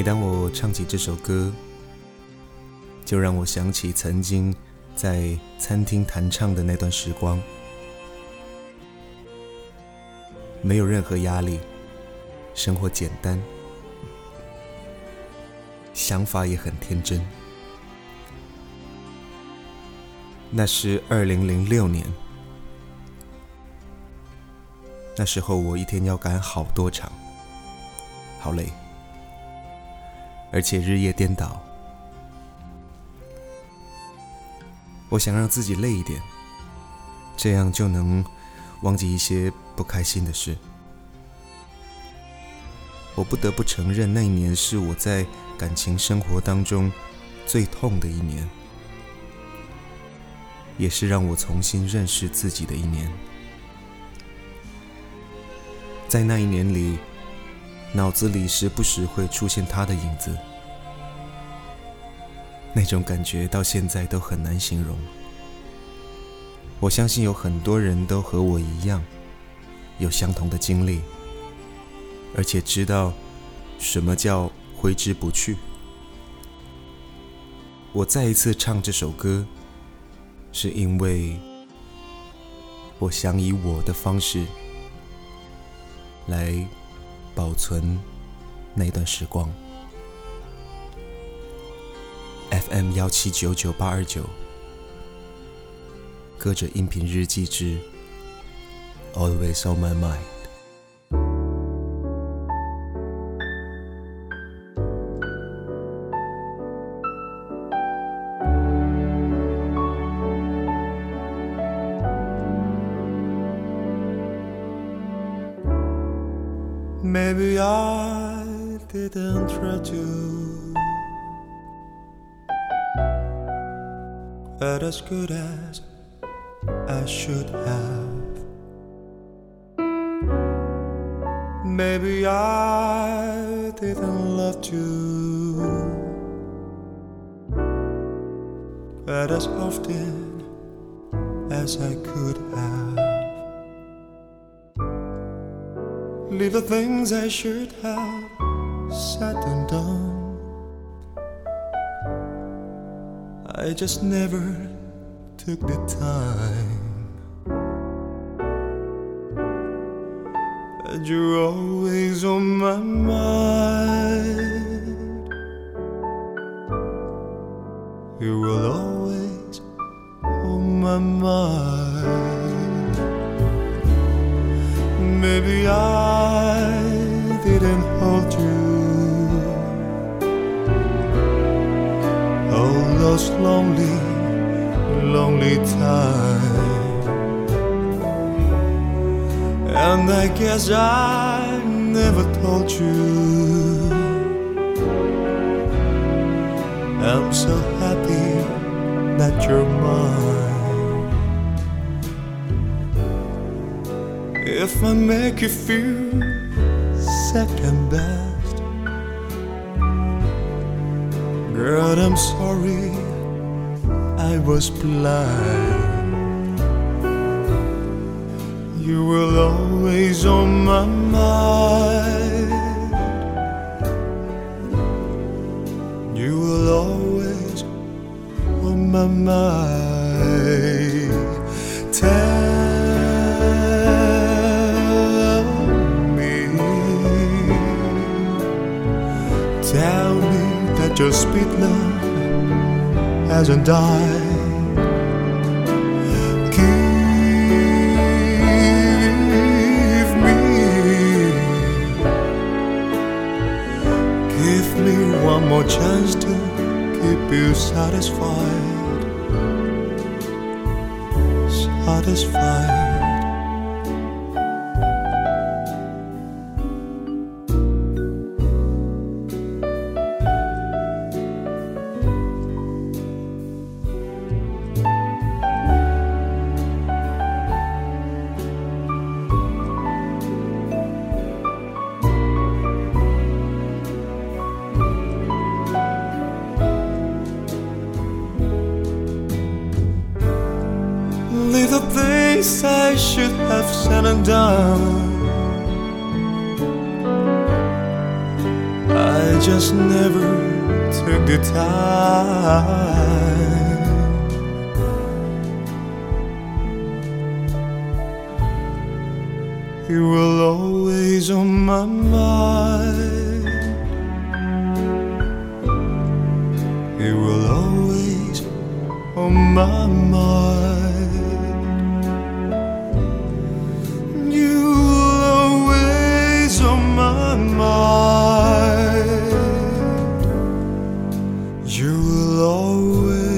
每当我唱起这首歌，就让我想起曾经在餐厅弹唱的那段时光，没有任何压力，生活简单，想法也很天真。那是二零零六年，那时候我一天要赶好多场，好累。而且日夜颠倒，我想让自己累一点，这样就能忘记一些不开心的事。我不得不承认，那一年是我在感情生活当中最痛的一年，也是让我重新认识自己的一年。在那一年里。脑子里时不时会出现他的影子，那种感觉到现在都很难形容。我相信有很多人都和我一样，有相同的经历，而且知道什么叫挥之不去。我再一次唱这首歌，是因为我想以我的方式来。保存那段时光。FM 幺七九九八二九，歌者音频日记之 Always on my mind。Maybe I didn't try to But as good as I should have. Maybe I didn't love you But as often as I could have Leave the things I should have said and done. I just never took the time. But you're always on my mind. You will always on my mind. Maybe I lonely times And I guess I never told you. I'm so happy that you're mine. If I make you feel second best, girl, I'm sorry I was blind. You were always on my mind. You will always on my mind. Tell me, Tell me that your sweet love hasn't died. One more chance to keep you satisfied, satisfied. Should have said and done. I just never took the time. You will always on my mind. You will always on my mind. You will always.